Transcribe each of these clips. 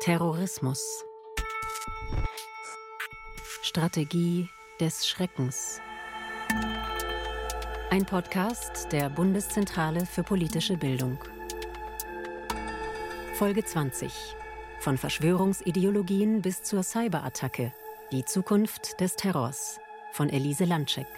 Terrorismus. Strategie des Schreckens. Ein Podcast der Bundeszentrale für politische Bildung. Folge 20. Von Verschwörungsideologien bis zur Cyberattacke. Die Zukunft des Terrors. Von Elise Landcheck.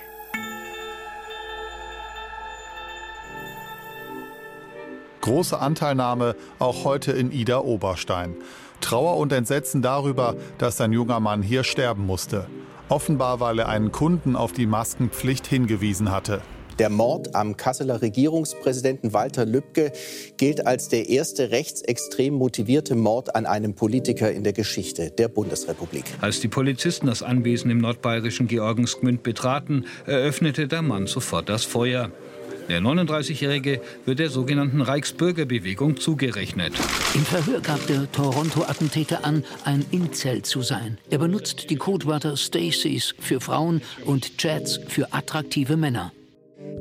Große Anteilnahme auch heute in Ida Oberstein. Trauer und Entsetzen darüber, dass ein junger Mann hier sterben musste. Offenbar, weil er einen Kunden auf die Maskenpflicht hingewiesen hatte. Der Mord am Kasseler Regierungspräsidenten Walter Lübcke gilt als der erste rechtsextrem motivierte Mord an einem Politiker in der Geschichte der Bundesrepublik. Als die Polizisten das Anwesen im nordbayerischen Georgensgmünd betraten, eröffnete der Mann sofort das Feuer. Der 39-Jährige wird der sogenannten Reichsbürgerbewegung zugerechnet. Im Verhör gab der Toronto-Attentäter an, ein Incel zu sein. Er benutzt die Codewörter Stacys für Frauen und Chats für attraktive Männer.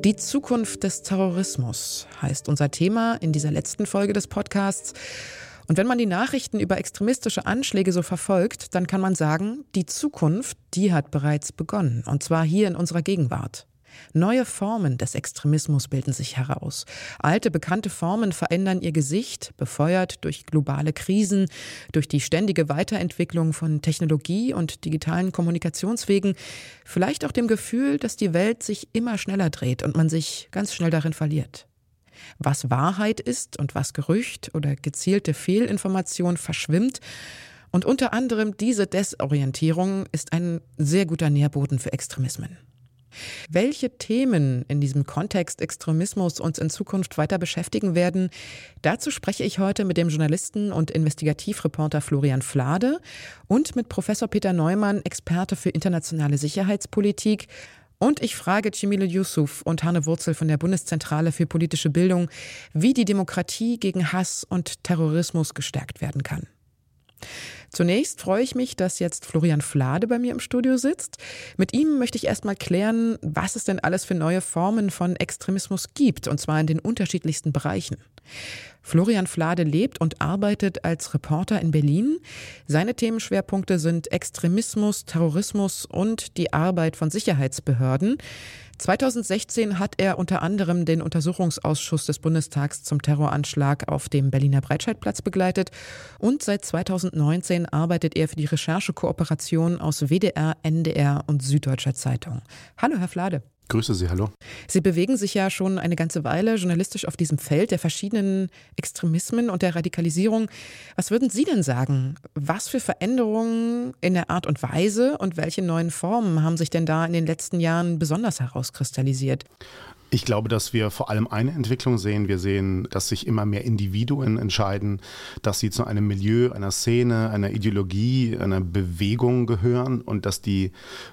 Die Zukunft des Terrorismus heißt unser Thema in dieser letzten Folge des Podcasts. Und wenn man die Nachrichten über extremistische Anschläge so verfolgt, dann kann man sagen, die Zukunft, die hat bereits begonnen. Und zwar hier in unserer Gegenwart. Neue Formen des Extremismus bilden sich heraus. Alte, bekannte Formen verändern ihr Gesicht, befeuert durch globale Krisen, durch die ständige Weiterentwicklung von Technologie und digitalen Kommunikationswegen, vielleicht auch dem Gefühl, dass die Welt sich immer schneller dreht und man sich ganz schnell darin verliert. Was Wahrheit ist und was Gerücht oder gezielte Fehlinformation verschwimmt, und unter anderem diese Desorientierung ist ein sehr guter Nährboden für Extremismen. Welche Themen in diesem Kontext Extremismus uns in Zukunft weiter beschäftigen werden, dazu spreche ich heute mit dem Journalisten und Investigativreporter Florian Flade und mit Professor Peter Neumann, Experte für internationale Sicherheitspolitik. Und ich frage Cemile Yusuf und Hanne Wurzel von der Bundeszentrale für politische Bildung, wie die Demokratie gegen Hass und Terrorismus gestärkt werden kann. Zunächst freue ich mich, dass jetzt Florian Flade bei mir im Studio sitzt. Mit ihm möchte ich erstmal klären, was es denn alles für neue Formen von Extremismus gibt, und zwar in den unterschiedlichsten Bereichen. Florian Flade lebt und arbeitet als Reporter in Berlin. Seine Themenschwerpunkte sind Extremismus, Terrorismus und die Arbeit von Sicherheitsbehörden. 2016 hat er unter anderem den Untersuchungsausschuss des Bundestags zum Terroranschlag auf dem Berliner Breitscheidplatz begleitet und seit 2019 arbeitet er für die Recherchekooperation aus WDR, NDR und Süddeutscher Zeitung. Hallo, Herr Flade. Grüße Sie, hallo. Sie bewegen sich ja schon eine ganze Weile journalistisch auf diesem Feld der verschiedenen Extremismen und der Radikalisierung. Was würden Sie denn sagen? Was für Veränderungen in der Art und Weise und welche neuen Formen haben sich denn da in den letzten Jahren besonders herauskristallisiert? Ich glaube, dass wir vor allem eine Entwicklung sehen. Wir sehen, dass sich immer mehr Individuen entscheiden, dass sie zu einem Milieu, einer Szene, einer Ideologie, einer Bewegung gehören und dass die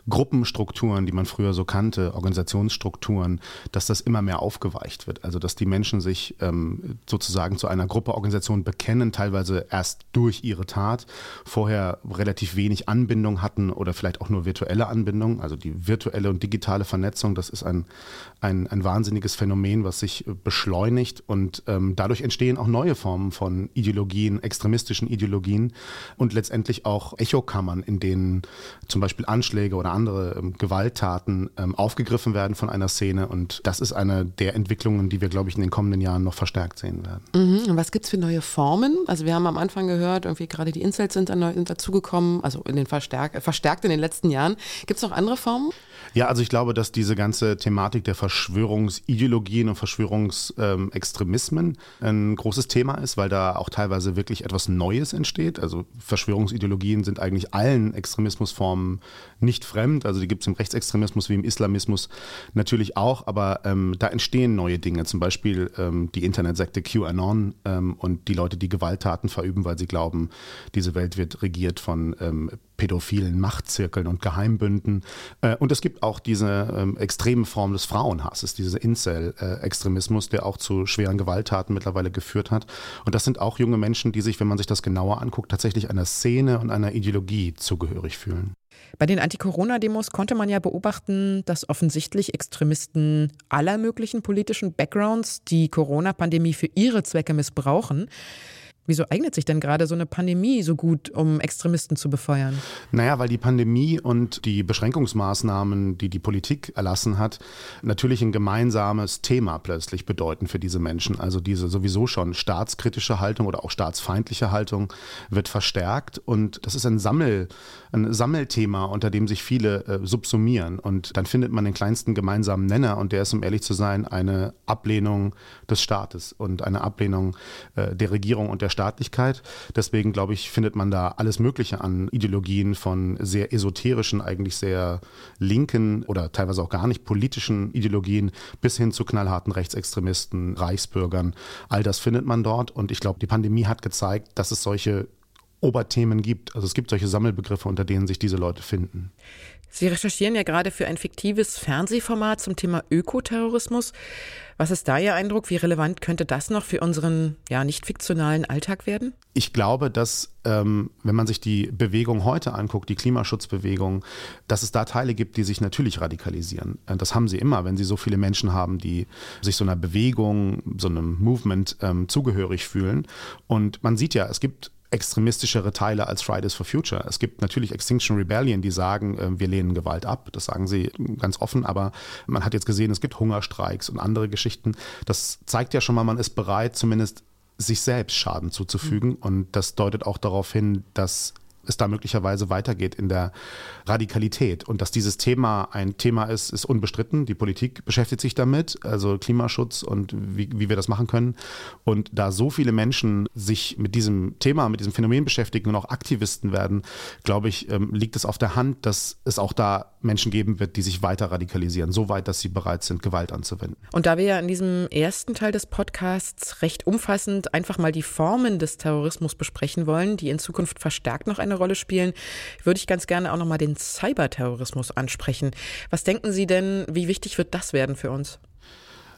Gruppenstrukturen, die man früher so kannte, Organisationsstrukturen, dass das immer mehr aufgeweicht wird. Also dass die Menschen sich ähm, sozusagen zu einer Gruppe, Organisation bekennen, teilweise erst durch ihre Tat, vorher relativ wenig Anbindung hatten oder vielleicht auch nur virtuelle Anbindung. Also die virtuelle und digitale Vernetzung, das ist ein, ein, ein wahnsinniges Phänomen, was sich äh, beschleunigt und ähm, dadurch entstehen auch neue Formen von Ideologien, extremistischen Ideologien und letztendlich auch Echokammern, in denen zum Beispiel Anschläge oder andere ähm, Gewalttaten ähm, aufgegriffen werden von einer Szene und das ist eine der Entwicklungen, die wir, glaube ich, in den kommenden Jahren noch verstärkt sehen werden. Mhm. Und was gibt es für neue Formen? Also wir haben am Anfang gehört, irgendwie gerade die Incels sind, sind dazugekommen, also in den verstärkt, verstärkt in den letzten Jahren. Gibt es noch andere Formen? Ja, also ich glaube, dass diese ganze Thematik der Verschwörungsideologien und Verschwörungsextremismen ein großes Thema ist, weil da auch teilweise wirklich etwas Neues entsteht. Also Verschwörungsideologien sind eigentlich allen Extremismusformen nicht fremd. Also die gibt es im Rechtsextremismus wie im Islamismus natürlich auch, aber ähm, da entstehen neue Dinge. Zum Beispiel ähm, die Internetsekte QAnon ähm, und die Leute, die Gewalttaten verüben, weil sie glauben, diese Welt wird regiert von ähm, pädophilen Machtzirkeln und Geheimbünden. Äh, und es gibt auch diese ähm, extreme Form des Frauenhasses, dieser Incel-Extremismus, der auch zu schweren Gewalttaten mittlerweile geführt hat. Und das sind auch junge Menschen, die sich, wenn man sich das genauer anguckt, tatsächlich einer Szene und einer Ideologie zugehörig fühlen. Bei den Anti-Corona-Demos konnte man ja beobachten, dass offensichtlich Extremisten aller möglichen politischen Backgrounds die Corona-Pandemie für ihre Zwecke missbrauchen. Wieso eignet sich denn gerade so eine Pandemie so gut, um Extremisten zu befeuern? Naja, weil die Pandemie und die Beschränkungsmaßnahmen, die die Politik erlassen hat, natürlich ein gemeinsames Thema plötzlich bedeuten für diese Menschen. Also diese sowieso schon staatskritische Haltung oder auch staatsfeindliche Haltung wird verstärkt und das ist ein, Sammel, ein Sammelthema, unter dem sich viele äh, subsumieren. Und dann findet man den kleinsten gemeinsamen Nenner und der ist, um ehrlich zu sein, eine Ablehnung des Staates und eine Ablehnung äh, der Regierung und der Staatlichkeit. Deswegen, glaube ich, findet man da alles Mögliche an Ideologien von sehr esoterischen, eigentlich sehr linken oder teilweise auch gar nicht politischen Ideologien bis hin zu knallharten Rechtsextremisten, Reichsbürgern. All das findet man dort. Und ich glaube, die Pandemie hat gezeigt, dass es solche Oberthemen gibt. Also es gibt solche Sammelbegriffe, unter denen sich diese Leute finden. Sie recherchieren ja gerade für ein fiktives Fernsehformat zum Thema Ökoterrorismus. Was ist da Ihr Eindruck? Wie relevant könnte das noch für unseren ja nicht fiktionalen Alltag werden? Ich glaube, dass ähm, wenn man sich die Bewegung heute anguckt, die Klimaschutzbewegung, dass es da Teile gibt, die sich natürlich radikalisieren. Äh, das haben sie immer, wenn sie so viele Menschen haben, die sich so einer Bewegung, so einem Movement ähm, zugehörig fühlen. Und man sieht ja, es gibt extremistischere Teile als Fridays for Future. Es gibt natürlich Extinction Rebellion, die sagen, äh, wir lehnen Gewalt ab. Das sagen sie ganz offen, aber man hat jetzt gesehen, es gibt Hungerstreiks und andere Geschichten. Das zeigt ja schon mal, man ist bereit, zumindest sich selbst Schaden zuzufügen. Mhm. Und das deutet auch darauf hin, dass es da möglicherweise weitergeht in der Radikalität. Und dass dieses Thema ein Thema ist, ist unbestritten. Die Politik beschäftigt sich damit, also Klimaschutz und wie, wie wir das machen können. Und da so viele Menschen sich mit diesem Thema, mit diesem Phänomen beschäftigen und auch Aktivisten werden, glaube ich, ähm, liegt es auf der Hand, dass es auch da Menschen geben wird, die sich weiter radikalisieren, so weit, dass sie bereit sind, Gewalt anzuwenden. Und da wir ja in diesem ersten Teil des Podcasts recht umfassend einfach mal die Formen des Terrorismus besprechen wollen, die in Zukunft verstärkt noch eine Rolle spielen, würde ich ganz gerne auch noch mal den Cyberterrorismus ansprechen. Was denken Sie denn, wie wichtig wird das werden für uns?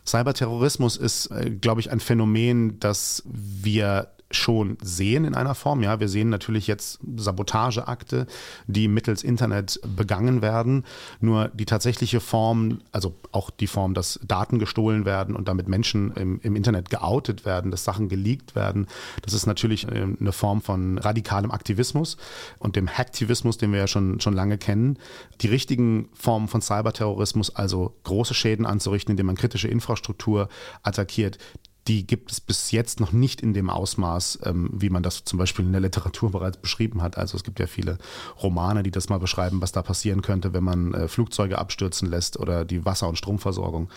Cyberterrorismus ist, äh, glaube ich, ein Phänomen, das wir schon sehen in einer Form. Ja, wir sehen natürlich jetzt Sabotageakte, die mittels Internet begangen werden. Nur die tatsächliche Form, also auch die Form, dass Daten gestohlen werden und damit Menschen im, im Internet geoutet werden, dass Sachen geleakt werden, das ist natürlich äh, eine Form von radikalem Aktivismus und dem Hacktivismus, den wir ja schon, schon lange kennen. Die richtigen Formen von Cyberterrorismus, also große Schäden anzurichten, indem man kritische Infrastruktur attackiert, die gibt es bis jetzt noch nicht in dem Ausmaß, ähm, wie man das zum Beispiel in der Literatur bereits beschrieben hat. Also es gibt ja viele Romane, die das mal beschreiben, was da passieren könnte, wenn man äh, Flugzeuge abstürzen lässt oder die Wasser- und Stromversorgung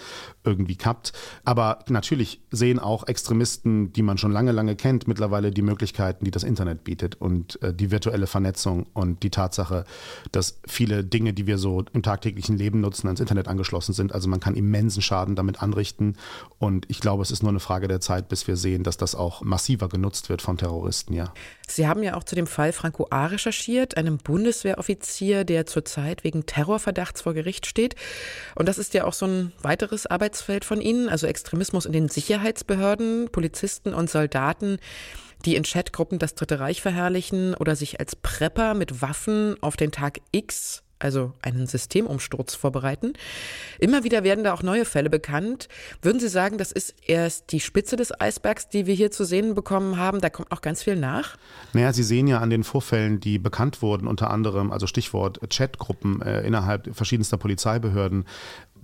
irgendwie kappt. Aber natürlich sehen auch Extremisten, die man schon lange, lange kennt, mittlerweile die Möglichkeiten, die das Internet bietet und äh, die virtuelle Vernetzung und die Tatsache, dass viele Dinge, die wir so im tagtäglichen Leben nutzen, ans Internet angeschlossen sind. Also man kann immensen Schaden damit anrichten. Und ich glaube, es ist nur eine Frage der Zeit, bis wir sehen, dass das auch massiver genutzt wird von Terroristen, ja. Sie haben ja auch zu dem Fall Franco A. recherchiert, einem Bundeswehroffizier, der zurzeit wegen Terrorverdachts vor Gericht steht. Und das ist ja auch so ein weiteres Arbeitsfeld von Ihnen, also Extremismus in den Sicherheitsbehörden, Polizisten und Soldaten die in Chatgruppen das Dritte Reich verherrlichen oder sich als Prepper mit Waffen auf den Tag X also einen Systemumsturz vorbereiten. Immer wieder werden da auch neue Fälle bekannt. Würden Sie sagen, das ist erst die Spitze des Eisbergs, die wir hier zu sehen bekommen haben? Da kommt noch ganz viel nach? Naja, Sie sehen ja an den Vorfällen, die bekannt wurden, unter anderem, also Stichwort Chatgruppen äh, innerhalb verschiedenster Polizeibehörden,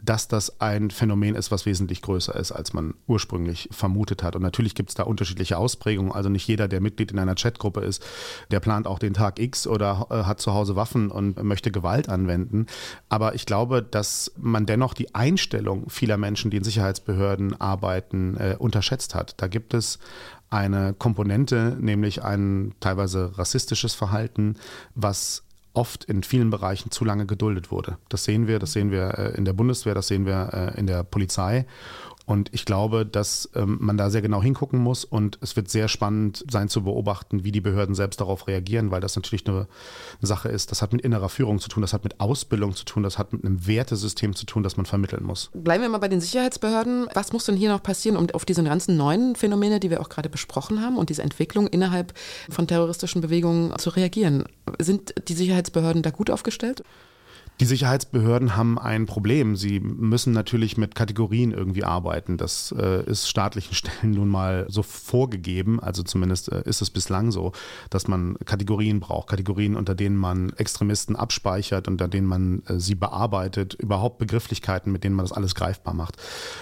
dass das ein Phänomen ist, was wesentlich größer ist, als man ursprünglich vermutet hat. Und natürlich gibt es da unterschiedliche Ausprägungen. Also nicht jeder, der Mitglied in einer Chatgruppe ist, der plant auch den Tag X oder äh, hat zu Hause Waffen und möchte Gewalt anwenden. Aber ich glaube, dass man dennoch die Einstellung vieler Menschen, die in Sicherheitsbehörden arbeiten, äh, unterschätzt hat. Da gibt es eine Komponente, nämlich ein teilweise rassistisches Verhalten, was oft in vielen Bereichen zu lange geduldet wurde. Das sehen wir, das sehen wir äh, in der Bundeswehr, das sehen wir äh, in der Polizei. Und ich glaube, dass ähm, man da sehr genau hingucken muss und es wird sehr spannend sein zu beobachten, wie die Behörden selbst darauf reagieren, weil das natürlich eine, eine Sache ist, das hat mit innerer Führung zu tun, das hat mit Ausbildung zu tun, das hat mit einem Wertesystem zu tun, das man vermitteln muss. Bleiben wir mal bei den Sicherheitsbehörden. Was muss denn hier noch passieren, um auf diese ganzen neuen Phänomene, die wir auch gerade besprochen haben und diese Entwicklung innerhalb von terroristischen Bewegungen zu reagieren? Sind die Sicherheitsbehörden da gut aufgestellt? Die Sicherheitsbehörden haben ein Problem. Sie müssen natürlich mit Kategorien irgendwie arbeiten. Das äh, ist staatlichen Stellen nun mal so vorgegeben. Also zumindest äh, ist es bislang so, dass man Kategorien braucht. Kategorien, unter denen man Extremisten abspeichert, unter denen man äh, sie bearbeitet. Überhaupt Begrifflichkeiten, mit denen man das alles greifbar macht.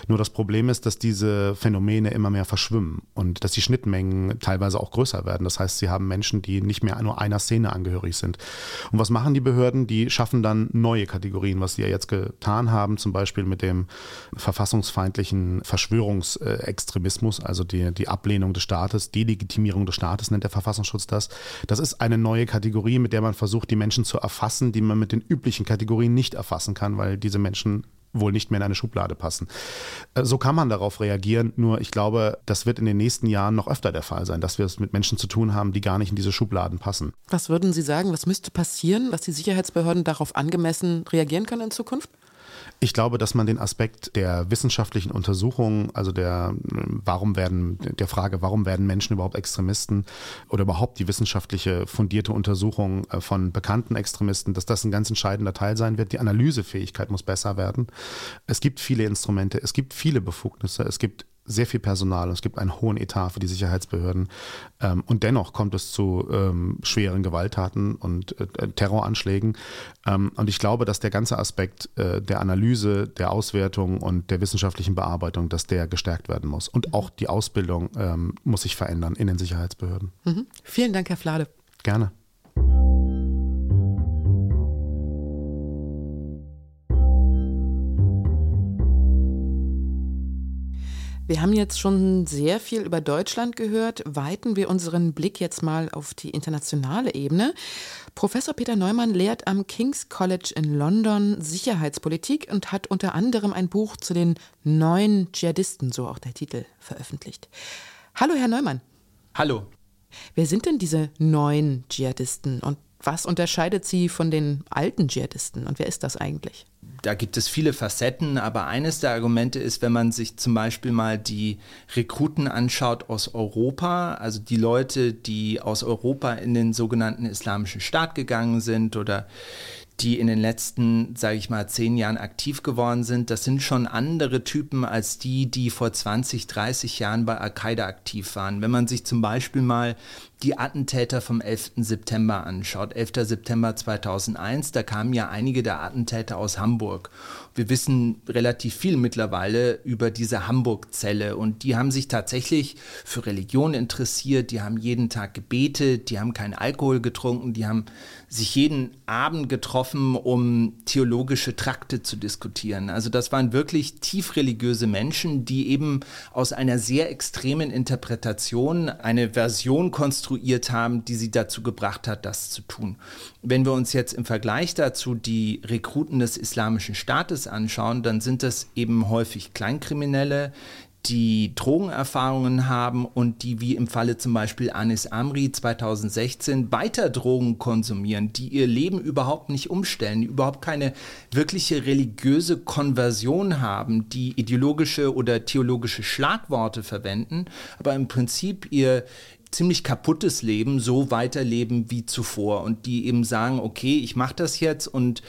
Nur das Problem ist, dass diese Phänomene immer mehr verschwimmen und dass die Schnittmengen teilweise auch größer werden. Das heißt, sie haben Menschen, die nicht mehr nur einer Szene angehörig sind. Und was machen die Behörden? Die schaffen dann neue Kategorien, was sie ja jetzt getan haben, zum Beispiel mit dem verfassungsfeindlichen Verschwörungsextremismus, also die, die Ablehnung des Staates, Delegitimierung des Staates nennt der Verfassungsschutz das. Das ist eine neue Kategorie, mit der man versucht, die Menschen zu erfassen, die man mit den üblichen Kategorien nicht erfassen kann, weil diese Menschen wohl nicht mehr in eine Schublade passen. Äh, so kann man darauf reagieren, nur ich glaube, das wird in den nächsten Jahren noch öfter der Fall sein, dass wir es mit Menschen zu tun haben, die gar nicht in diese Schubladen passen. Was würden Sie sagen, was müsste passieren, dass die Sicherheitsbehörden darauf angemessen reagieren können in Zukunft? Ich glaube, dass man den Aspekt der wissenschaftlichen Untersuchung, also der, warum werden, der Frage, warum werden Menschen überhaupt Extremisten oder überhaupt die wissenschaftliche fundierte Untersuchung äh, von bekannten Extremisten, dass das ein ganz entscheidender Teil sein wird. Die Analysefähigkeit muss besser werden. Es gibt viele Instrumente, es gibt viele Befugnisse, es gibt sehr viel Personal und es gibt einen hohen Etat für die Sicherheitsbehörden. Ähm, und dennoch kommt es zu ähm, schweren Gewalttaten und äh, Terroranschlägen. Ähm, und ich glaube, dass der ganze Aspekt äh, der Analyse, der Auswertung und der wissenschaftlichen Bearbeitung, dass der gestärkt werden muss. Und auch die Ausbildung muss sich verändern in den Sicherheitsbehörden. Mhm. Vielen Dank, Herr Flade. Gerne. Wir haben jetzt schon sehr viel über Deutschland gehört. Weiten wir unseren Blick jetzt mal auf die internationale Ebene. Professor Peter Neumann lehrt am King's College in London Sicherheitspolitik und hat unter anderem ein Buch zu den neuen Dschihadisten, so auch der Titel, veröffentlicht. Hallo, Herr Neumann. Hallo. Wer sind denn diese neuen Dschihadisten und was unterscheidet sie von den alten Dschihadisten und wer ist das eigentlich? Da gibt es viele Facetten, aber eines der Argumente ist, wenn man sich zum Beispiel mal die Rekruten anschaut aus Europa, also die Leute, die aus Europa in den sogenannten Islamischen Staat gegangen sind oder die in den letzten, sage ich mal, zehn Jahren aktiv geworden sind, das sind schon andere Typen als die, die vor 20, 30 Jahren bei Al-Qaida aktiv waren. Wenn man sich zum Beispiel mal die Attentäter vom 11. September anschaut, 11. September 2001, da kamen ja einige der Attentäter aus Hamburg. Wir wissen relativ viel mittlerweile über diese Hamburg-Zelle und die haben sich tatsächlich für Religion interessiert, die haben jeden Tag gebetet, die haben keinen Alkohol getrunken, die haben sich jeden Abend getroffen, um theologische Trakte zu diskutieren. Also das waren wirklich tief religiöse Menschen, die eben aus einer sehr extremen Interpretation eine Version konstruiert haben, die sie dazu gebracht hat, das zu tun. Wenn wir uns jetzt im Vergleich dazu die Rekruten des Islamischen Staates anschauen, dann sind das eben häufig Kleinkriminelle, die Drogenerfahrungen haben und die wie im Falle zum Beispiel Anis Amri 2016 weiter Drogen konsumieren, die ihr Leben überhaupt nicht umstellen, die überhaupt keine wirkliche religiöse Konversion haben, die ideologische oder theologische Schlagworte verwenden, aber im Prinzip ihr, ziemlich kaputtes Leben so weiterleben wie zuvor und die eben sagen, okay, ich mache das jetzt und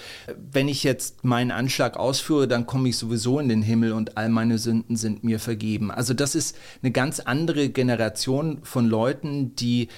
wenn ich jetzt meinen Anschlag ausführe, dann komme ich sowieso in den Himmel und all meine Sünden sind mir vergeben. Also das ist eine ganz andere Generation von Leuten, die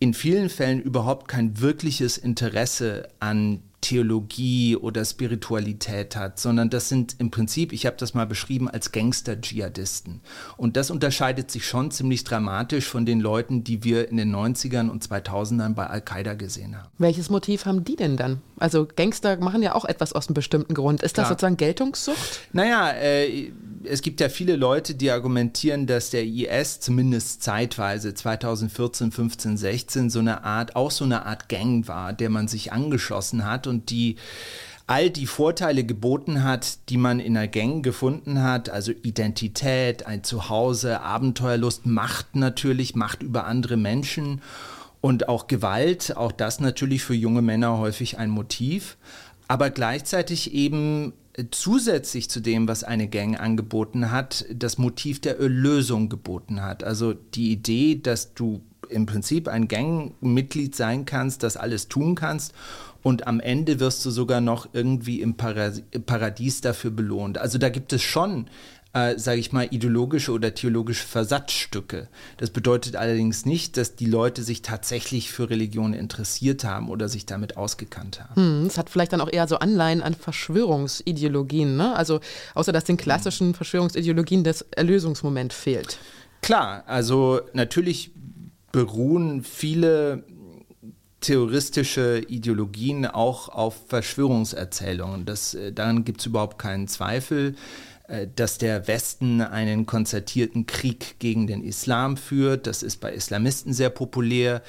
in vielen Fällen überhaupt kein wirkliches Interesse an Theologie oder Spiritualität hat, sondern das sind im Prinzip, ich habe das mal beschrieben, als Gangster-Dschihadisten. Und das unterscheidet sich schon ziemlich dramatisch von den Leuten, die wir in den 90ern und 2000ern bei Al-Qaida gesehen haben. Welches Motiv haben die denn dann? Also Gangster machen ja auch etwas aus einem bestimmten Grund. Ist das Klar. sozusagen Geltungssucht? Naja, äh, es gibt ja viele Leute, die argumentieren, dass der IS zumindest zeitweise 2014, 15, 16 so eine Art, auch so eine Art Gang war, der man sich angeschlossen hat und die all die Vorteile geboten hat, die man in einer Gang gefunden hat, also Identität, ein Zuhause, Abenteuerlust, Macht natürlich, Macht über andere Menschen und auch Gewalt, auch das natürlich für junge Männer häufig ein Motiv, aber gleichzeitig eben zusätzlich zu dem, was eine Gang angeboten hat, das Motiv der Erlösung geboten hat. Also die Idee, dass du im Prinzip ein Gangmitglied sein kannst, das alles tun kannst und am Ende wirst du sogar noch irgendwie im Paradies dafür belohnt. Also da gibt es schon äh, sage ich mal, ideologische oder theologische Versatzstücke. Das bedeutet allerdings nicht, dass die Leute sich tatsächlich für Religion interessiert haben oder sich damit ausgekannt haben. Hm, es hat vielleicht dann auch eher so Anleihen an Verschwörungsideologien, ne? Also außer dass den klassischen Verschwörungsideologien das Erlösungsmoment fehlt. Klar, also natürlich beruhen viele terroristische Ideologien auch auf Verschwörungserzählungen. Das, äh, daran gibt es überhaupt keinen Zweifel. Äh, dass der Westen einen konzertierten Krieg gegen den Islam führt. Das ist bei Islamisten sehr populär.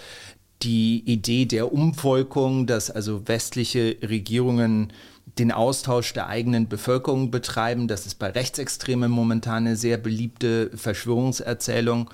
Die Idee der Umvolkung, dass also westliche Regierungen den Austausch der eigenen Bevölkerung betreiben, das ist bei Rechtsextremen momentan eine sehr beliebte Verschwörungserzählung.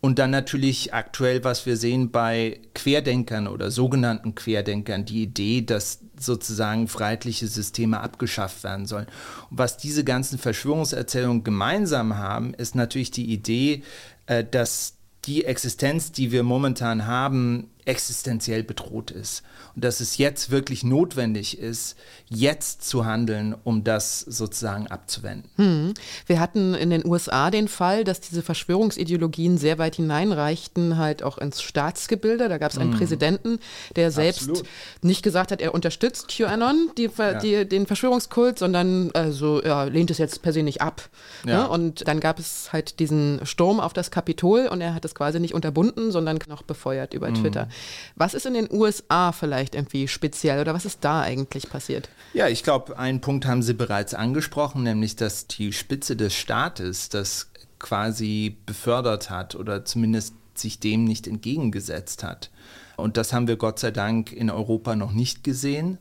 Und dann natürlich aktuell, was wir sehen bei Querdenkern oder sogenannten Querdenkern, die Idee, dass sozusagen freiheitliche Systeme abgeschafft werden sollen. Und was diese ganzen Verschwörungserzählungen gemeinsam haben, ist natürlich die Idee, äh, dass die Existenz, die wir momentan haben, existenziell bedroht ist und dass es jetzt wirklich notwendig ist, jetzt zu handeln, um das sozusagen abzuwenden. Hm. Wir hatten in den USA den Fall, dass diese Verschwörungsideologien sehr weit hineinreichten, halt auch ins Staatsgebilde. Da gab es einen hm. Präsidenten, der selbst Absolut. nicht gesagt hat, er unterstützt QAnon, die, ja. die, den Verschwörungskult, sondern also, ja, lehnt es jetzt per se nicht ab. Ja. Ne? Und dann gab es halt diesen Sturm auf das Kapitol und er hat es quasi nicht unterbunden, sondern noch befeuert über hm. Twitter. Was ist in den USA vielleicht irgendwie speziell oder was ist da eigentlich passiert? Ja, ich glaube, einen Punkt haben Sie bereits angesprochen, nämlich dass die Spitze des Staates das quasi befördert hat oder zumindest sich dem nicht entgegengesetzt hat. Und das haben wir Gott sei Dank in Europa noch nicht gesehen.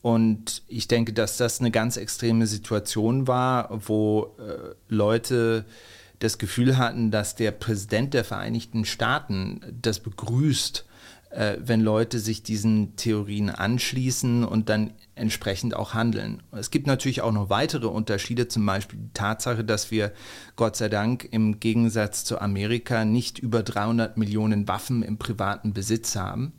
Und ich denke, dass das eine ganz extreme Situation war, wo äh, Leute das Gefühl hatten, dass der Präsident der Vereinigten Staaten das begrüßt, äh, wenn Leute sich diesen Theorien anschließen und dann entsprechend auch handeln. Es gibt natürlich auch noch weitere Unterschiede, zum Beispiel die Tatsache, dass wir Gott sei Dank im Gegensatz zu Amerika nicht über 300 Millionen Waffen im privaten Besitz haben.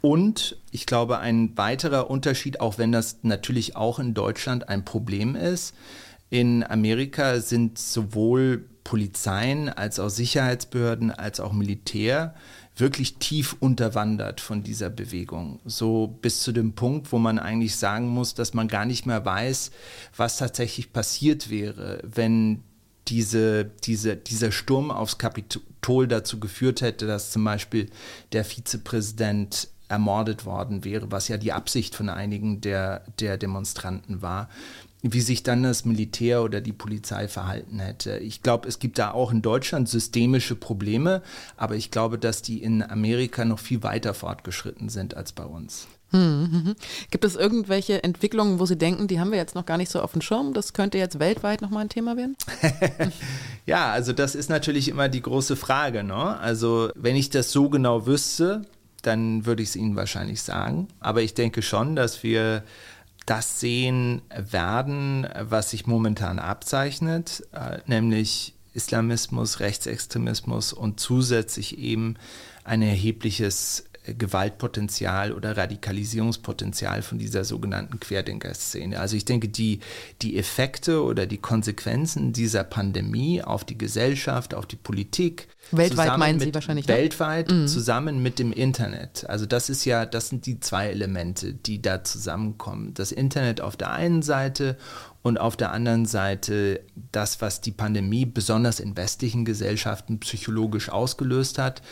Und ich glaube, ein weiterer Unterschied, auch wenn das natürlich auch in Deutschland ein Problem ist, in Amerika sind sowohl Polizeien als auch Sicherheitsbehörden als auch Militär wirklich tief unterwandert von dieser Bewegung. So bis zu dem Punkt, wo man eigentlich sagen muss, dass man gar nicht mehr weiß, was tatsächlich passiert wäre, wenn diese, diese, dieser Sturm aufs Kapitol dazu geführt hätte, dass zum Beispiel der Vizepräsident ermordet worden wäre, was ja die Absicht von einigen der, der Demonstranten war wie sich dann das Militär oder die Polizei verhalten hätte. Ich glaube, es gibt da auch in Deutschland systemische Probleme, aber ich glaube, dass die in Amerika noch viel weiter fortgeschritten sind als bei uns. Hm, hm, hm. Gibt es irgendwelche Entwicklungen, wo Sie denken, die haben wir jetzt noch gar nicht so auf dem Schirm? Das könnte jetzt weltweit nochmal ein Thema werden? ja, also das ist natürlich immer die große Frage. Ne? Also wenn ich das so genau wüsste, dann würde ich es Ihnen wahrscheinlich sagen. Aber ich denke schon, dass wir das sehen werden, was sich momentan abzeichnet, äh, nämlich Islamismus, Rechtsextremismus und zusätzlich eben ein erhebliches Gewaltpotenzial oder Radikalisierungspotenzial von dieser sogenannten Querdenker-Szene. Also ich denke, die, die Effekte oder die Konsequenzen dieser Pandemie auf die Gesellschaft, auf die Politik, Weltweit meinen Sie wahrscheinlich. Ne? Weltweit mhm. zusammen mit dem Internet. Also das ist ja, das sind die zwei Elemente, die da zusammenkommen. Das Internet auf der einen Seite und auf der anderen Seite das, was die Pandemie besonders in westlichen Gesellschaften psychologisch ausgelöst hat.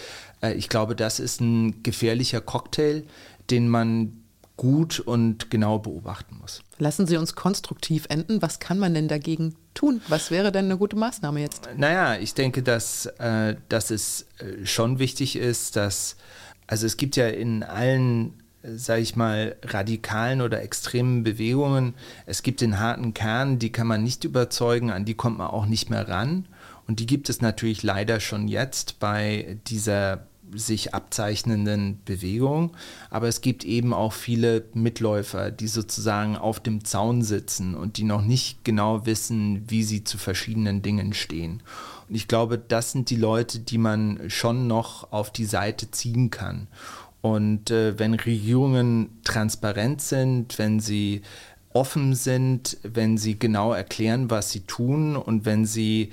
Äh, ich glaube, das ist ein gefährlicher Cocktail, den man gut und genau beobachten muss. Lassen Sie uns konstruktiv enden. Was kann man denn dagegen tun? Was wäre denn eine gute Maßnahme jetzt? Naja, ich denke, dass, äh, dass es äh, schon wichtig ist, dass, also es gibt ja in allen, sage ich mal, radikalen oder extremen Bewegungen, es gibt den harten Kern, die kann man nicht überzeugen, an die kommt man auch nicht mehr ran. Und die gibt es natürlich leider schon jetzt bei dieser sich abzeichnenden Bewegung. Aber es gibt eben auch viele Mitläufer, die sozusagen auf dem Zaun sitzen und die noch nicht genau wissen, wie sie zu verschiedenen Dingen stehen. Und ich glaube, das sind die Leute, die man schon noch auf die Seite ziehen kann. Und äh, wenn Regierungen transparent sind, wenn sie offen sind, wenn sie genau erklären, was sie tun und wenn sie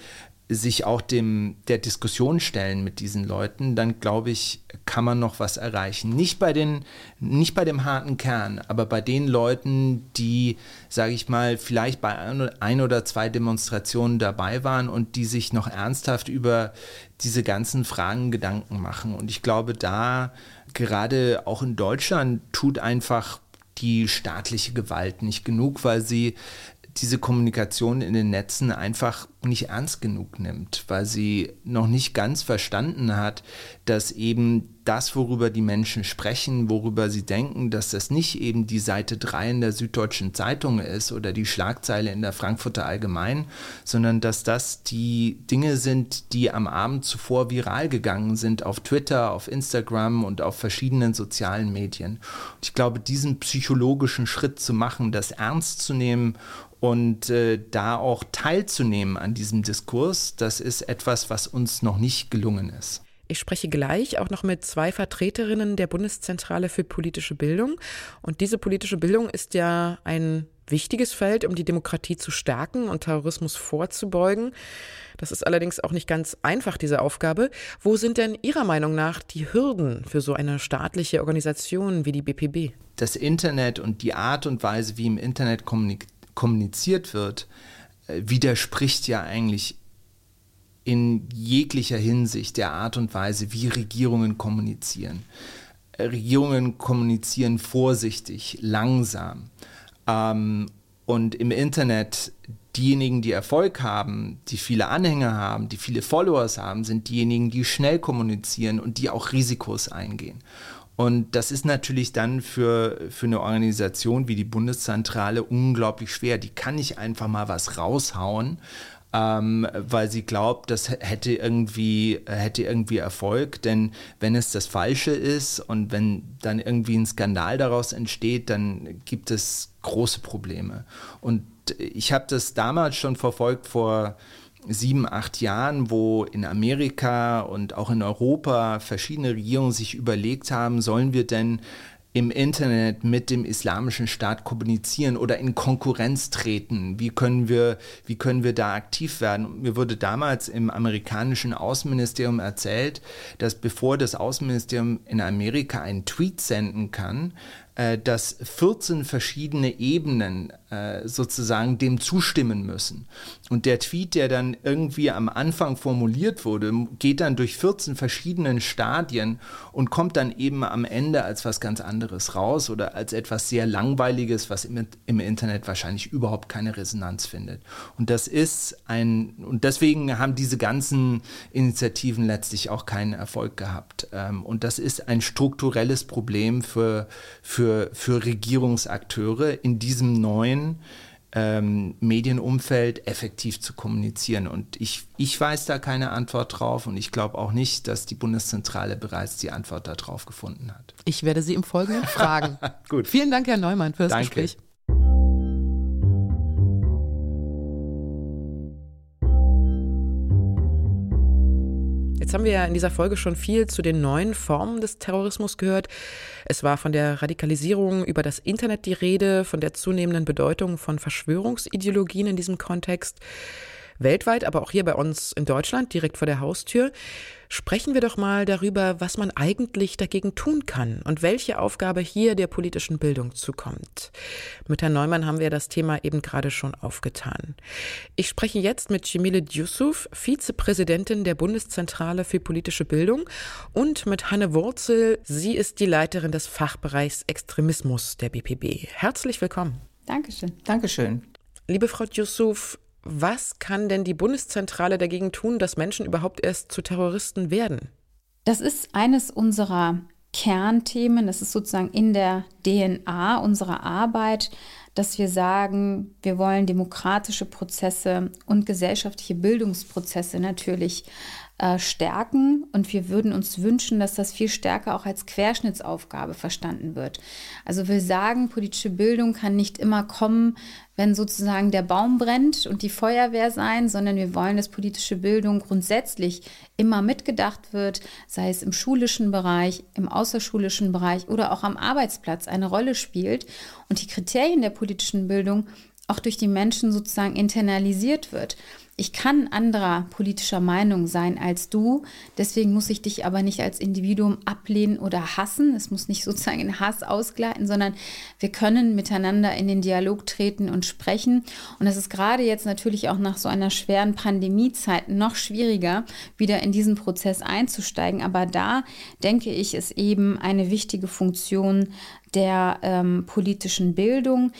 sich auch dem, der Diskussion stellen mit diesen Leuten, dann glaube ich, kann man noch was erreichen. Nicht bei, den, nicht bei dem harten Kern, aber bei den Leuten, die, sage ich mal, vielleicht bei ein oder zwei Demonstrationen dabei waren und die sich noch ernsthaft über diese ganzen Fragen Gedanken machen. Und ich glaube, da gerade auch in Deutschland tut einfach die staatliche Gewalt nicht genug, weil sie diese Kommunikation in den Netzen einfach nicht ernst genug nimmt, weil sie noch nicht ganz verstanden hat, dass eben das, worüber die Menschen sprechen, worüber sie denken, dass das nicht eben die Seite 3 in der Süddeutschen Zeitung ist oder die Schlagzeile in der Frankfurter Allgemein, sondern dass das die Dinge sind, die am Abend zuvor viral gegangen sind auf Twitter, auf Instagram und auf verschiedenen sozialen Medien. Und ich glaube, diesen psychologischen Schritt zu machen, das ernst zu nehmen und äh, da auch teilzunehmen an diesem Diskurs, das ist etwas, was uns noch nicht gelungen ist. Ich spreche gleich auch noch mit zwei Vertreterinnen der Bundeszentrale für politische Bildung. Und diese politische Bildung ist ja ein wichtiges Feld, um die Demokratie zu stärken und Terrorismus vorzubeugen. Das ist allerdings auch nicht ganz einfach, diese Aufgabe. Wo sind denn Ihrer Meinung nach die Hürden für so eine staatliche Organisation wie die BPB? Das Internet und die Art und Weise, wie im Internet kommuniziert kommuniziert wird, äh, widerspricht ja eigentlich in jeglicher Hinsicht der Art und Weise, wie Regierungen kommunizieren. Äh, Regierungen kommunizieren vorsichtig, langsam. Ähm, und im Internet, diejenigen, die Erfolg haben, die viele Anhänger haben, die viele Followers haben, sind diejenigen, die schnell kommunizieren und die auch Risikos eingehen. Und das ist natürlich dann für, für eine Organisation wie die Bundeszentrale unglaublich schwer. Die kann nicht einfach mal was raushauen, ähm, weil sie glaubt, das hätte irgendwie, hätte irgendwie Erfolg. Denn wenn es das Falsche ist und wenn dann irgendwie ein Skandal daraus entsteht, dann gibt es große Probleme. Und ich habe das damals schon verfolgt vor sieben, acht Jahren, wo in Amerika und auch in Europa verschiedene Regierungen sich überlegt haben, sollen wir denn im Internet mit dem islamischen Staat kommunizieren oder in Konkurrenz treten? Wie können wir, wie können wir da aktiv werden? Mir wurde damals im amerikanischen Außenministerium erzählt, dass bevor das Außenministerium in Amerika einen Tweet senden kann, äh, dass 14 verschiedene Ebenen äh, sozusagen dem zustimmen müssen. Und der Tweet, der dann irgendwie am Anfang formuliert wurde, geht dann durch 14 verschiedenen Stadien und kommt dann eben am Ende als was ganz anderes raus oder als etwas sehr Langweiliges, was im, im Internet wahrscheinlich überhaupt keine Resonanz findet. Und das ist ein, und deswegen haben diese ganzen Initiativen letztlich auch keinen Erfolg gehabt. Ähm, und das ist ein strukturelles Problem für, für für, für Regierungsakteure in diesem neuen ähm, Medienumfeld effektiv zu kommunizieren. Und ich, ich weiß da keine Antwort drauf und ich glaube auch nicht, dass die Bundeszentrale bereits die Antwort darauf gefunden hat. Ich werde Sie im Folgenden fragen. Gut. Vielen Dank, Herr Neumann, für das Danke. Gespräch. Jetzt haben wir ja in dieser Folge schon viel zu den neuen Formen des Terrorismus gehört. Es war von der Radikalisierung über das Internet die Rede, von der zunehmenden Bedeutung von Verschwörungsideologien in diesem Kontext weltweit, aber auch hier bei uns in Deutschland, direkt vor der Haustür. Sprechen wir doch mal darüber, was man eigentlich dagegen tun kann und welche Aufgabe hier der politischen Bildung zukommt. Mit Herrn Neumann haben wir das Thema eben gerade schon aufgetan. Ich spreche jetzt mit Cemile Yusuf, Vizepräsidentin der Bundeszentrale für politische Bildung und mit Hanne Wurzel. Sie ist die Leiterin des Fachbereichs Extremismus der BPB. Herzlich willkommen. Dankeschön. Dankeschön. Liebe Frau Yusuf, was kann denn die Bundeszentrale dagegen tun, dass Menschen überhaupt erst zu Terroristen werden? Das ist eines unserer Kernthemen. Das ist sozusagen in der DNA unserer Arbeit, dass wir sagen, wir wollen demokratische Prozesse und gesellschaftliche Bildungsprozesse natürlich äh, stärken und wir würden uns wünschen, dass das viel stärker auch als Querschnittsaufgabe verstanden wird. Also wir sagen, politische Bildung kann nicht immer kommen, wenn sozusagen der Baum brennt und die Feuerwehr sein, sondern wir wollen, dass politische Bildung grundsätzlich immer mitgedacht wird, sei es im schulischen Bereich, im außerschulischen Bereich oder auch am Arbeitsplatz eine Rolle spielt und die Kriterien der politischen Bildung auch durch die Menschen sozusagen internalisiert wird. Ich kann anderer politischer Meinung sein als du, deswegen muss ich dich aber nicht als Individuum ablehnen oder hassen. Es muss nicht sozusagen in Hass ausgleiten, sondern wir können miteinander in den Dialog treten und sprechen. Und es ist gerade jetzt natürlich auch nach so einer schweren Pandemiezeit noch schwieriger, wieder in diesen Prozess einzusteigen. Aber da denke ich, ist eben eine wichtige Funktion der ähm, politischen Bildung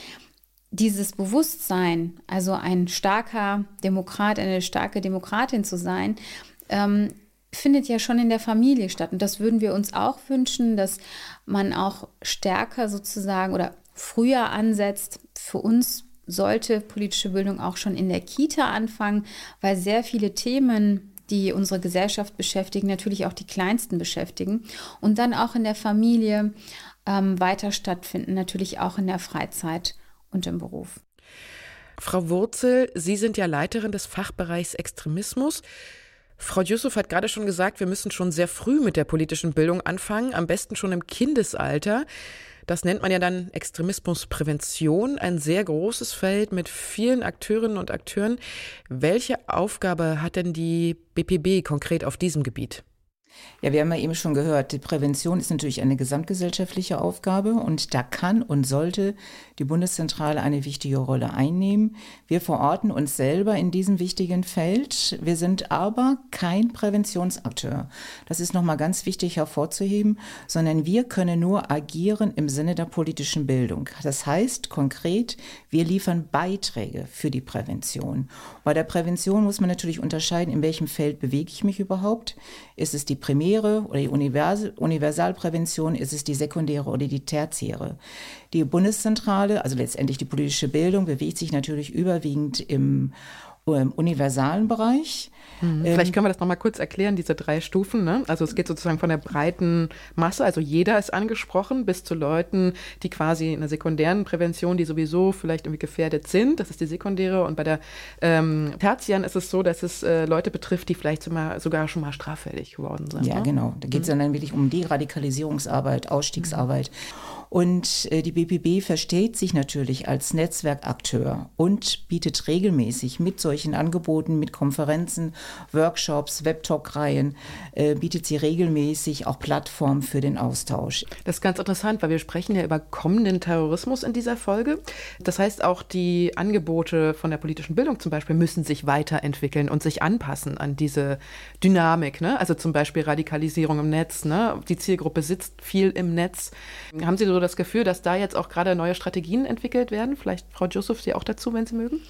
dieses Bewusstsein, also ein starker Demokrat, eine starke Demokratin zu sein, ähm, findet ja schon in der Familie statt. Und das würden wir uns auch wünschen, dass man auch stärker sozusagen oder früher ansetzt. Für uns sollte politische Bildung auch schon in der Kita anfangen, weil sehr viele Themen, die unsere Gesellschaft beschäftigen, natürlich auch die Kleinsten beschäftigen und dann auch in der Familie ähm, weiter stattfinden, natürlich auch in der Freizeit und im Beruf. Frau Wurzel, Sie sind ja Leiterin des Fachbereichs Extremismus. Frau Yusuf hat gerade schon gesagt, wir müssen schon sehr früh mit der politischen Bildung anfangen, am besten schon im Kindesalter. Das nennt man ja dann Extremismusprävention, ein sehr großes Feld mit vielen Akteurinnen und Akteuren. Welche Aufgabe hat denn die BPB konkret auf diesem Gebiet? Ja, wir haben ja eben schon gehört, die Prävention ist natürlich eine gesamtgesellschaftliche Aufgabe und da kann und sollte die Bundeszentrale eine wichtige Rolle einnehmen. Wir verorten uns selber in diesem wichtigen Feld. Wir sind aber kein Präventionsakteur. Das ist nochmal ganz wichtig hervorzuheben, sondern wir können nur agieren im Sinne der politischen Bildung. Das heißt konkret, wir liefern Beiträge für die Prävention. Bei der Prävention muss man natürlich unterscheiden, in welchem Feld bewege ich mich überhaupt. Ist es die primäre oder die Universal Universalprävention, ist es die sekundäre oder die tertiäre. Die Bundeszentrale, also letztendlich die politische Bildung, bewegt sich natürlich überwiegend im im universalen Bereich. Mhm. Vielleicht können wir das nochmal kurz erklären, diese drei Stufen. Ne? Also es geht sozusagen von der breiten Masse, also jeder ist angesprochen, bis zu Leuten, die quasi in der sekundären Prävention, die sowieso vielleicht irgendwie gefährdet sind. Das ist die sekundäre. Und bei der ähm, Tertian ist es so, dass es äh, Leute betrifft, die vielleicht sogar, sogar schon mal straffällig geworden sind. Ja, ne? genau. Da geht es mhm. dann wirklich um Deradikalisierungsarbeit, Ausstiegsarbeit. Mhm. Und äh, die BPB versteht sich natürlich als Netzwerkakteur und bietet regelmäßig mit solchen Angeboten, mit Konferenzen, Workshops, Webtalk-Reihen, äh, bietet sie regelmäßig auch Plattformen für den Austausch. Das ist ganz interessant, weil wir sprechen ja über kommenden Terrorismus in dieser Folge. Das heißt, auch die Angebote von der politischen Bildung zum Beispiel müssen sich weiterentwickeln und sich anpassen an diese Dynamik. Ne? Also zum Beispiel Radikalisierung im Netz. Ne? Die Zielgruppe sitzt viel im Netz. Haben Sie so das Gefühl, dass da jetzt auch gerade neue Strategien entwickelt werden? Vielleicht Frau Joseph, Sie auch dazu, wenn Sie mögen?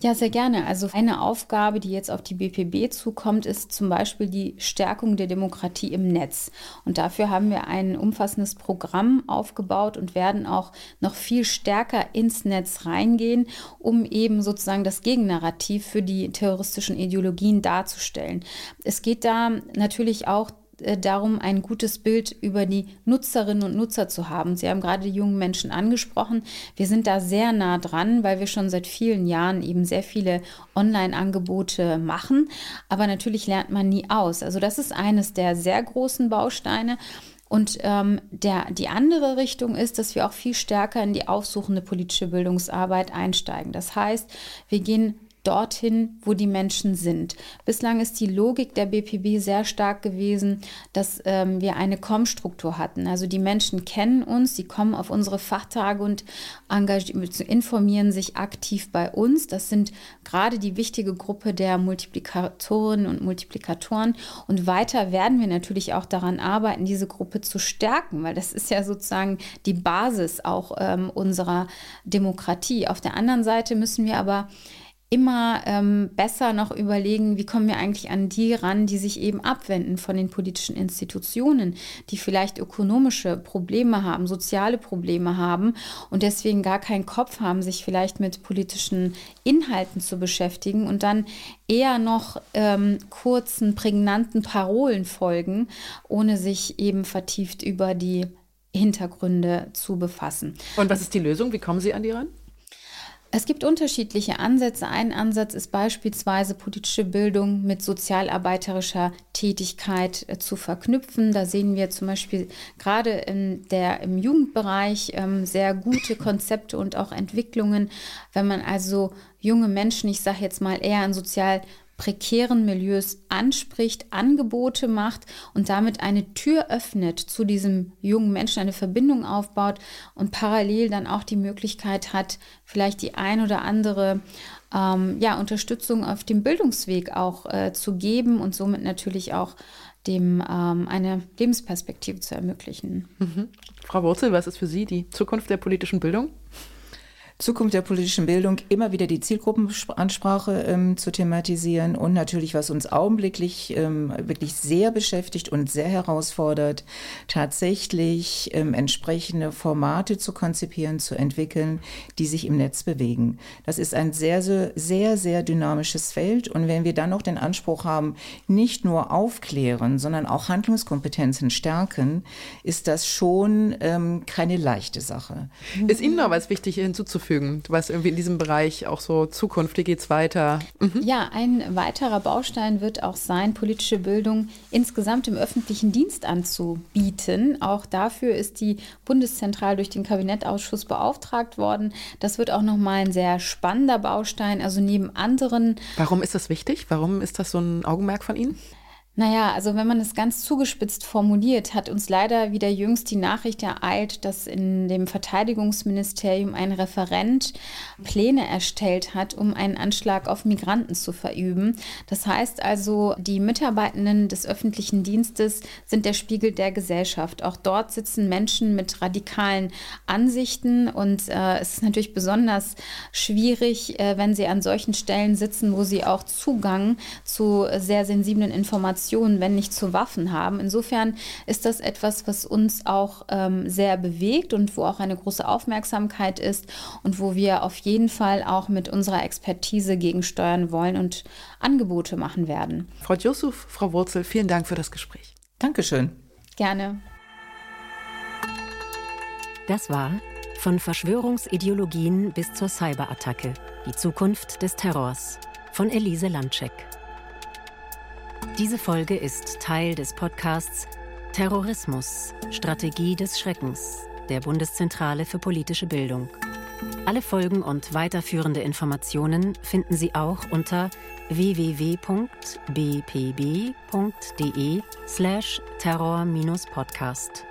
Ja, sehr gerne. Also eine Aufgabe, die jetzt auf die BPB zukommt, ist zum Beispiel die Stärkung der Demokratie im Netz. Und dafür haben wir ein umfassendes Programm aufgebaut und werden auch noch viel stärker ins Netz reingehen, um eben sozusagen das Gegennarrativ für die terroristischen Ideologien darzustellen. Es geht da natürlich auch darum, ein gutes Bild über die Nutzerinnen und Nutzer zu haben. Sie haben gerade die jungen Menschen angesprochen. Wir sind da sehr nah dran, weil wir schon seit vielen Jahren eben sehr viele Online-Angebote machen. Aber natürlich lernt man nie aus. Also das ist eines der sehr großen Bausteine. Und ähm, der, die andere Richtung ist, dass wir auch viel stärker in die aufsuchende politische Bildungsarbeit einsteigen. Das heißt, wir gehen dorthin, wo die Menschen sind. Bislang ist die Logik der BPB sehr stark gewesen, dass ähm, wir eine Kommstruktur hatten. Also die Menschen kennen uns, sie kommen auf unsere Fachtage und informieren sich aktiv bei uns. Das sind gerade die wichtige Gruppe der Multiplikatorinnen und Multiplikatoren. Und weiter werden wir natürlich auch daran arbeiten, diese Gruppe zu stärken, weil das ist ja sozusagen die Basis auch ähm, unserer Demokratie. Auf der anderen Seite müssen wir aber immer ähm, besser noch überlegen, wie kommen wir eigentlich an die ran, die sich eben abwenden von den politischen Institutionen, die vielleicht ökonomische Probleme haben, soziale Probleme haben und deswegen gar keinen Kopf haben, sich vielleicht mit politischen Inhalten zu beschäftigen und dann eher noch ähm, kurzen, prägnanten Parolen folgen, ohne sich eben vertieft über die Hintergründe zu befassen. Und was ist die Lösung? Wie kommen Sie an die ran? Es gibt unterschiedliche Ansätze. Ein Ansatz ist beispielsweise politische Bildung mit sozialarbeiterischer Tätigkeit äh, zu verknüpfen. Da sehen wir zum Beispiel gerade in der, im Jugendbereich ähm, sehr gute Konzepte und auch Entwicklungen. Wenn man also junge Menschen, ich sage jetzt mal eher in sozial prekären Milieus anspricht, Angebote macht und damit eine Tür öffnet zu diesem jungen Menschen, eine Verbindung aufbaut und parallel dann auch die Möglichkeit hat, vielleicht die ein oder andere ähm, ja, Unterstützung auf dem Bildungsweg auch äh, zu geben und somit natürlich auch dem ähm, eine Lebensperspektive zu ermöglichen. Mhm. Frau Wurzel, was ist für Sie die Zukunft der politischen Bildung? Zukunft der politischen Bildung immer wieder die Zielgruppenansprache ähm, zu thematisieren und natürlich, was uns augenblicklich ähm, wirklich sehr beschäftigt und sehr herausfordert, tatsächlich ähm, entsprechende Formate zu konzipieren, zu entwickeln, die sich im Netz bewegen. Das ist ein sehr, sehr, sehr, sehr dynamisches Feld und wenn wir dann noch den Anspruch haben, nicht nur aufklären, sondern auch Handlungskompetenzen stärken, ist das schon ähm, keine leichte Sache. Ist Ihnen noch was wichtig hinzuzufügen? Hinzufügen, was irgendwie in diesem Bereich auch so Zukunft, wie geht es weiter? Mhm. Ja, ein weiterer Baustein wird auch sein, politische Bildung insgesamt im öffentlichen Dienst anzubieten. Auch dafür ist die Bundeszentrale durch den Kabinettausschuss beauftragt worden. Das wird auch nochmal ein sehr spannender Baustein, also neben anderen. Warum ist das wichtig? Warum ist das so ein Augenmerk von Ihnen? Naja, also wenn man es ganz zugespitzt formuliert, hat uns leider wieder jüngst die Nachricht ereilt, dass in dem Verteidigungsministerium ein Referent Pläne erstellt hat, um einen Anschlag auf Migranten zu verüben. Das heißt also, die Mitarbeitenden des öffentlichen Dienstes sind der Spiegel der Gesellschaft. Auch dort sitzen Menschen mit radikalen Ansichten und äh, es ist natürlich besonders schwierig, äh, wenn sie an solchen Stellen sitzen, wo sie auch Zugang zu sehr sensiblen Informationen Munition, wenn nicht zu Waffen haben. Insofern ist das etwas, was uns auch ähm, sehr bewegt und wo auch eine große Aufmerksamkeit ist und wo wir auf jeden Fall auch mit unserer Expertise gegensteuern wollen und Angebote machen werden. Frau Yusuf, Frau Wurzel, vielen Dank für das Gespräch. Dankeschön. Gerne. Das war von Verschwörungsideologien bis zur Cyberattacke. Die Zukunft des Terrors von Elise Landcheck. Diese Folge ist Teil des Podcasts Terrorismus, Strategie des Schreckens der Bundeszentrale für politische Bildung. Alle Folgen und weiterführende Informationen finden Sie auch unter www.bpb.de slash terror-podcast.